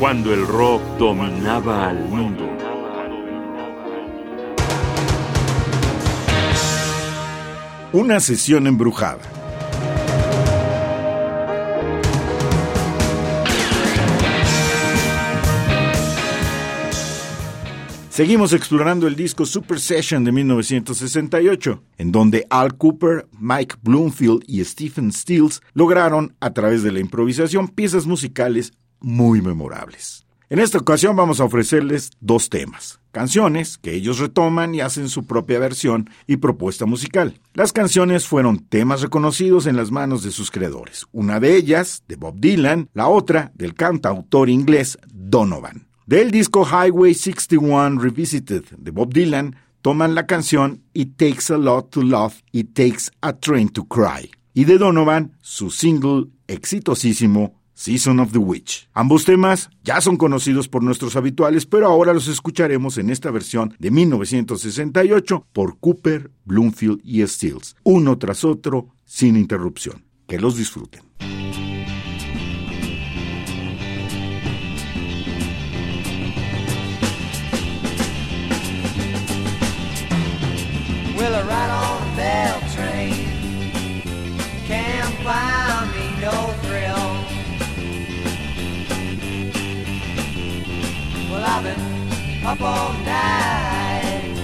cuando el rock dominaba al mundo. Una sesión embrujada. Seguimos explorando el disco Super Session de 1968, en donde Al Cooper, Mike Bloomfield y Stephen Stills lograron, a través de la improvisación, piezas musicales muy memorables. En esta ocasión vamos a ofrecerles dos temas, canciones que ellos retoman y hacen su propia versión y propuesta musical. Las canciones fueron temas reconocidos en las manos de sus creadores, una de ellas de Bob Dylan, la otra del cantautor inglés Donovan. Del disco Highway 61 Revisited de Bob Dylan, toman la canción It Takes a Lot to Love, It Takes a Train to Cry. Y de Donovan, su single exitosísimo Season of the Witch. Ambos temas ya son conocidos por nuestros habituales, pero ahora los escucharemos en esta versión de 1968 por Cooper, Bloomfield y Stills, uno tras otro, sin interrupción. Que los disfruten. Up all night,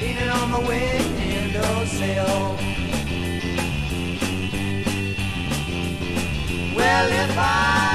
leaning on my windowsill. Well, if I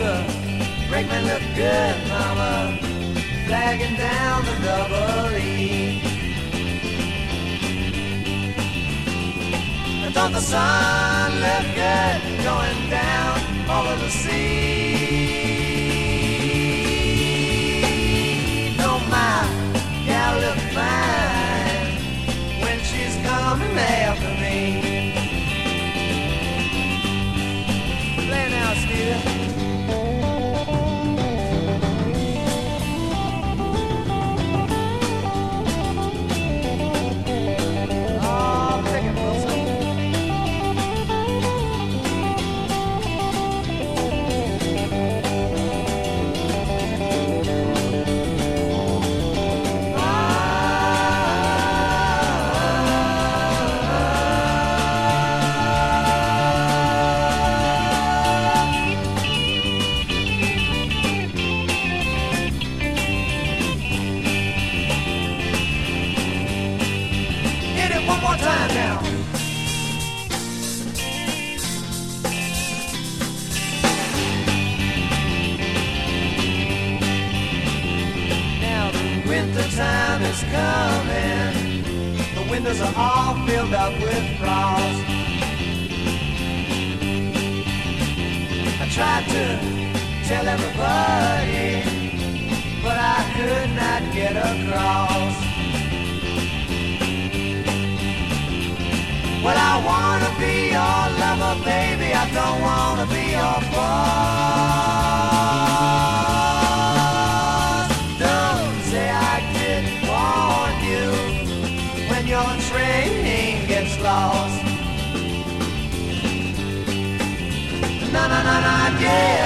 Don't the look good, mama? Flagging down the double E. Don't the sun look good going down over the sea? Don't my gal look fine when she's coming after me? Winter time is coming. The windows are all filled up with frost. I tried to tell everybody, but I could not get across. Well, I wanna be your lover, baby. I don't wanna be your boss. Na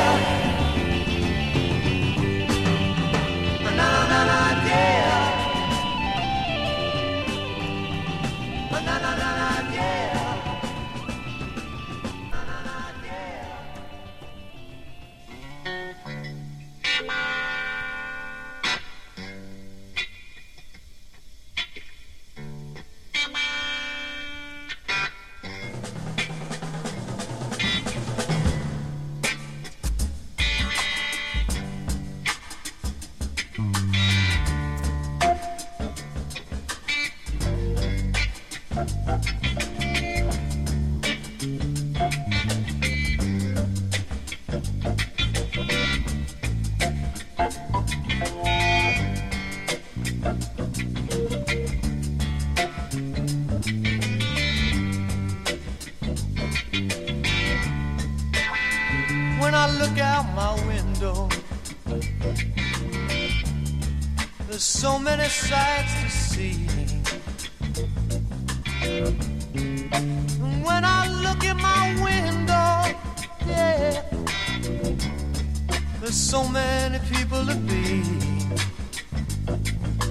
there's so many people to be.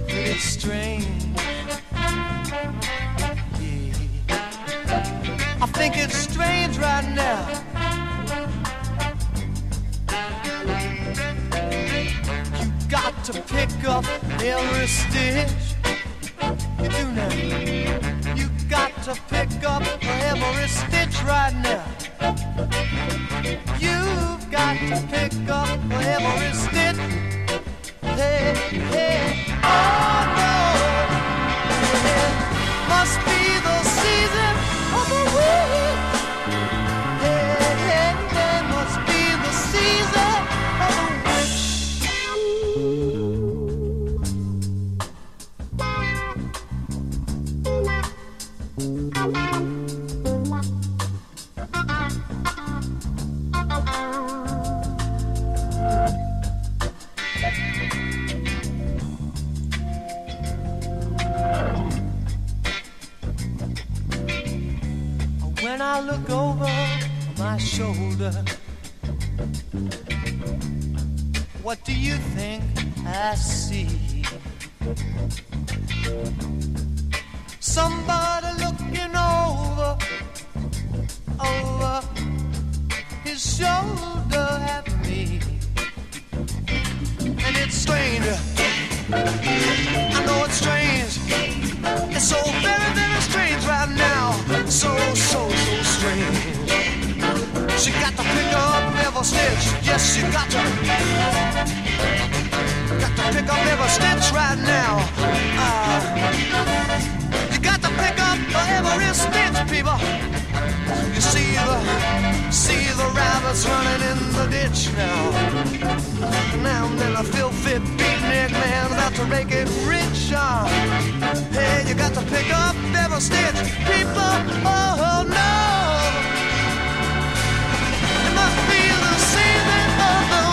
It's strange. Yeah. I think it's strange right now. You got to pick up every stitch. You do now. You got to pick up every stitch right now. Pick up every stitch. Shoulder, what do you think I see? Somebody looking over, over his shoulder at me. And it's strange. I know it's strange. It's so stitch. Yes, you got to. Got to pick up every stitch right now. Uh, you got to pick up every stitch, people. You see the, see the rabbits running in the ditch now. Now then a filthy beatnik man about to make it rich. Uh, hey, you got to pick up every stitch, people. Oh no, of the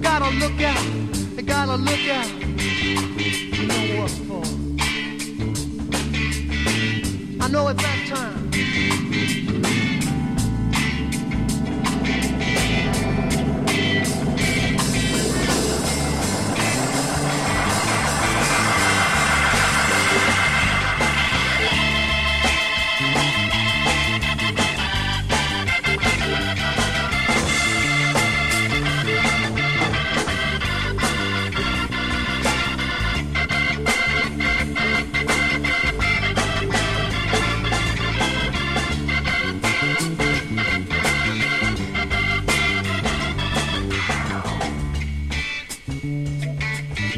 gotta look out. You gotta look out. You know what for? I know it's that time.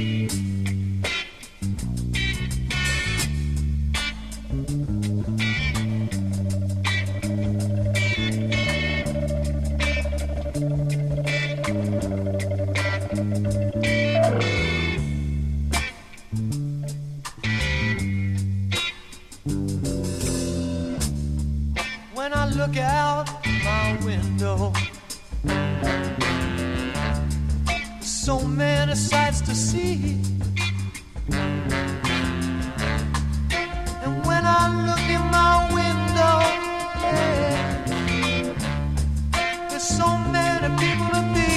When so many sights to see. And when I look in my window, yeah, there's so many people to be.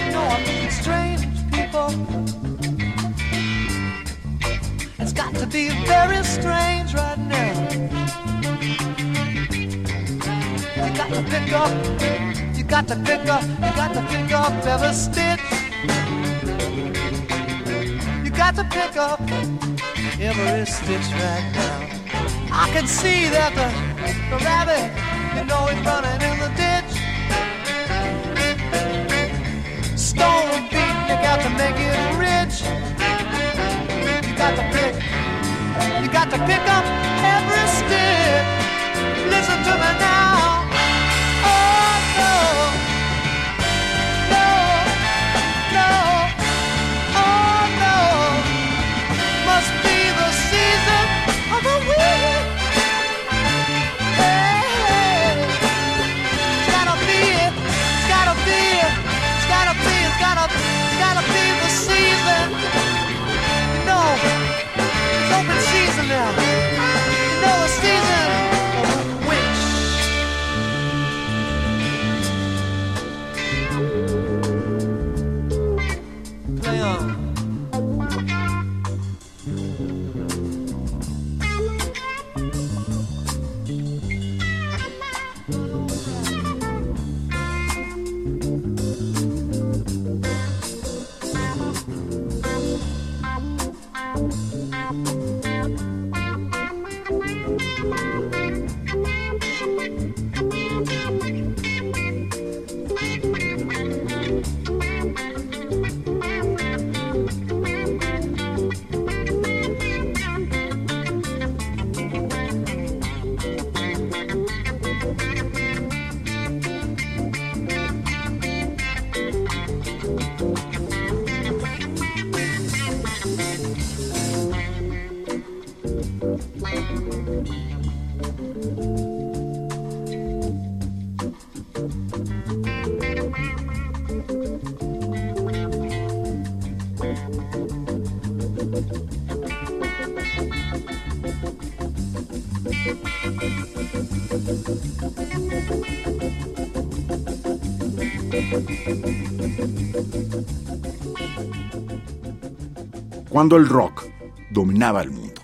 You know, I'm meeting strange people. It's got to be very strange right now. You got to pick up, you got to pick up, you got to pick up every stitch. You got to pick up every stitch right now. I can see that the, the rabbit, you know, he's running in the ditch. Stone beating, you got to make it rich. You got to pick, you got to pick up every stitch. Listen to me now. Cuando el rock dominaba el mundo.